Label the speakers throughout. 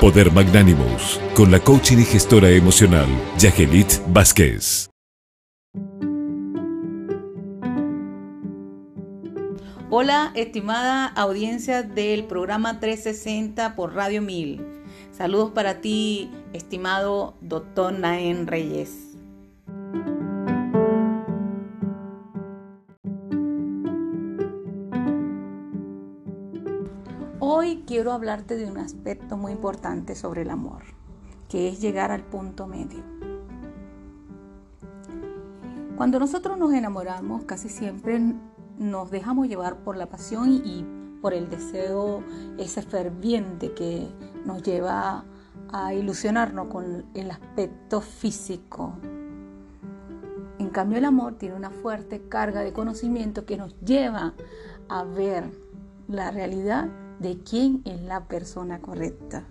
Speaker 1: Poder Magnánimos, con la coaching y gestora emocional, Yagelit Vázquez.
Speaker 2: Hola, estimada audiencia del programa 360 por Radio 1000. Saludos para ti, estimado doctor Naén Reyes. Hoy quiero hablarte de un aspecto muy importante sobre el amor, que es llegar al punto medio. Cuando nosotros nos enamoramos, casi siempre nos dejamos llevar por la pasión y por el deseo ese ferviente que nos lleva a ilusionarnos con el aspecto físico. En cambio, el amor tiene una fuerte carga de conocimiento que nos lleva a ver la realidad de quién es la persona correcta.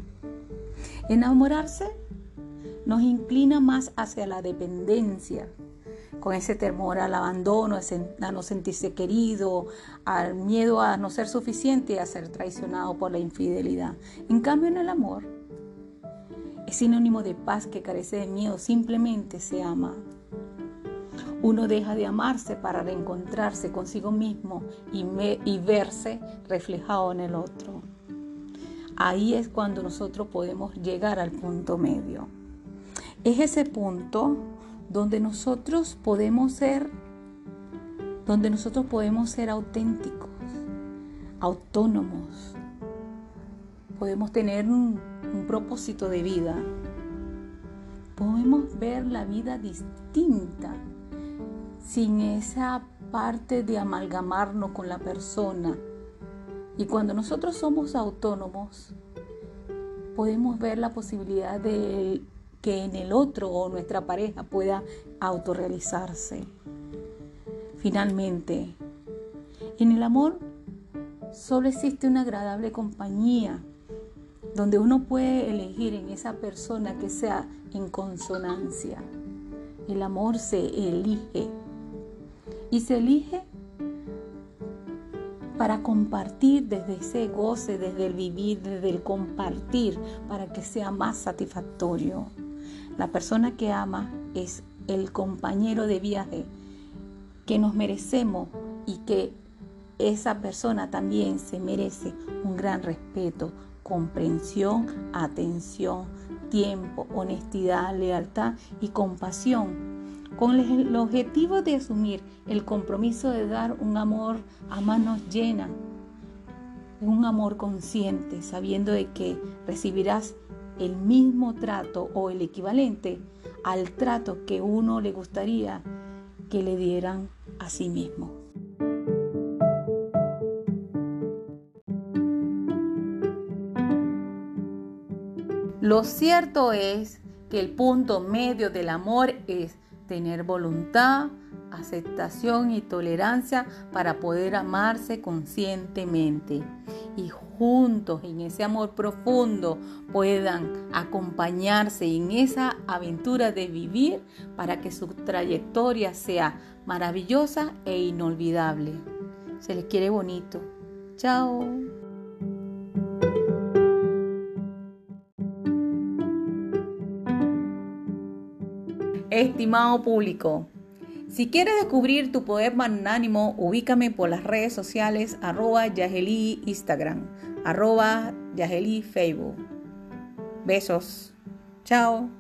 Speaker 2: Enamorarse nos inclina más hacia la dependencia, con ese temor al abandono, a no sentirse querido, al miedo a no ser suficiente y a ser traicionado por la infidelidad. En cambio, en el amor, es sinónimo de paz que carece de miedo, simplemente se ama. Uno deja de amarse para reencontrarse consigo mismo y, y verse reflejado en el otro. Ahí es cuando nosotros podemos llegar al punto medio. Es ese punto donde nosotros podemos ser donde nosotros podemos ser auténticos, autónomos. Podemos tener un, un propósito de vida. Podemos ver la vida distinta sin esa parte de amalgamarnos con la persona. Y cuando nosotros somos autónomos, podemos ver la posibilidad de que en el otro o nuestra pareja pueda autorrealizarse. Finalmente, en el amor solo existe una agradable compañía donde uno puede elegir en esa persona que sea en consonancia. El amor se elige y se elige para compartir desde ese goce, desde el vivir, desde el compartir, para que sea más satisfactorio. La persona que ama es el compañero de viaje que nos merecemos y que esa persona también se merece un gran respeto, comprensión, atención, tiempo, honestidad, lealtad y compasión con el objetivo de asumir el compromiso de dar un amor a manos llenas, un amor consciente, sabiendo de que recibirás el mismo trato o el equivalente al trato que uno le gustaría que le dieran a sí mismo. Lo cierto es que el punto medio del amor es tener voluntad, aceptación y tolerancia para poder amarse conscientemente y juntos en ese amor profundo puedan acompañarse en esa aventura de vivir para que su trayectoria sea maravillosa e inolvidable. Se les quiere bonito. Chao. Estimado público, si quieres descubrir tu poder magnánimo, ubícame por las redes sociales arroba Yaheli Instagram, arroba Facebook. Besos. Chao.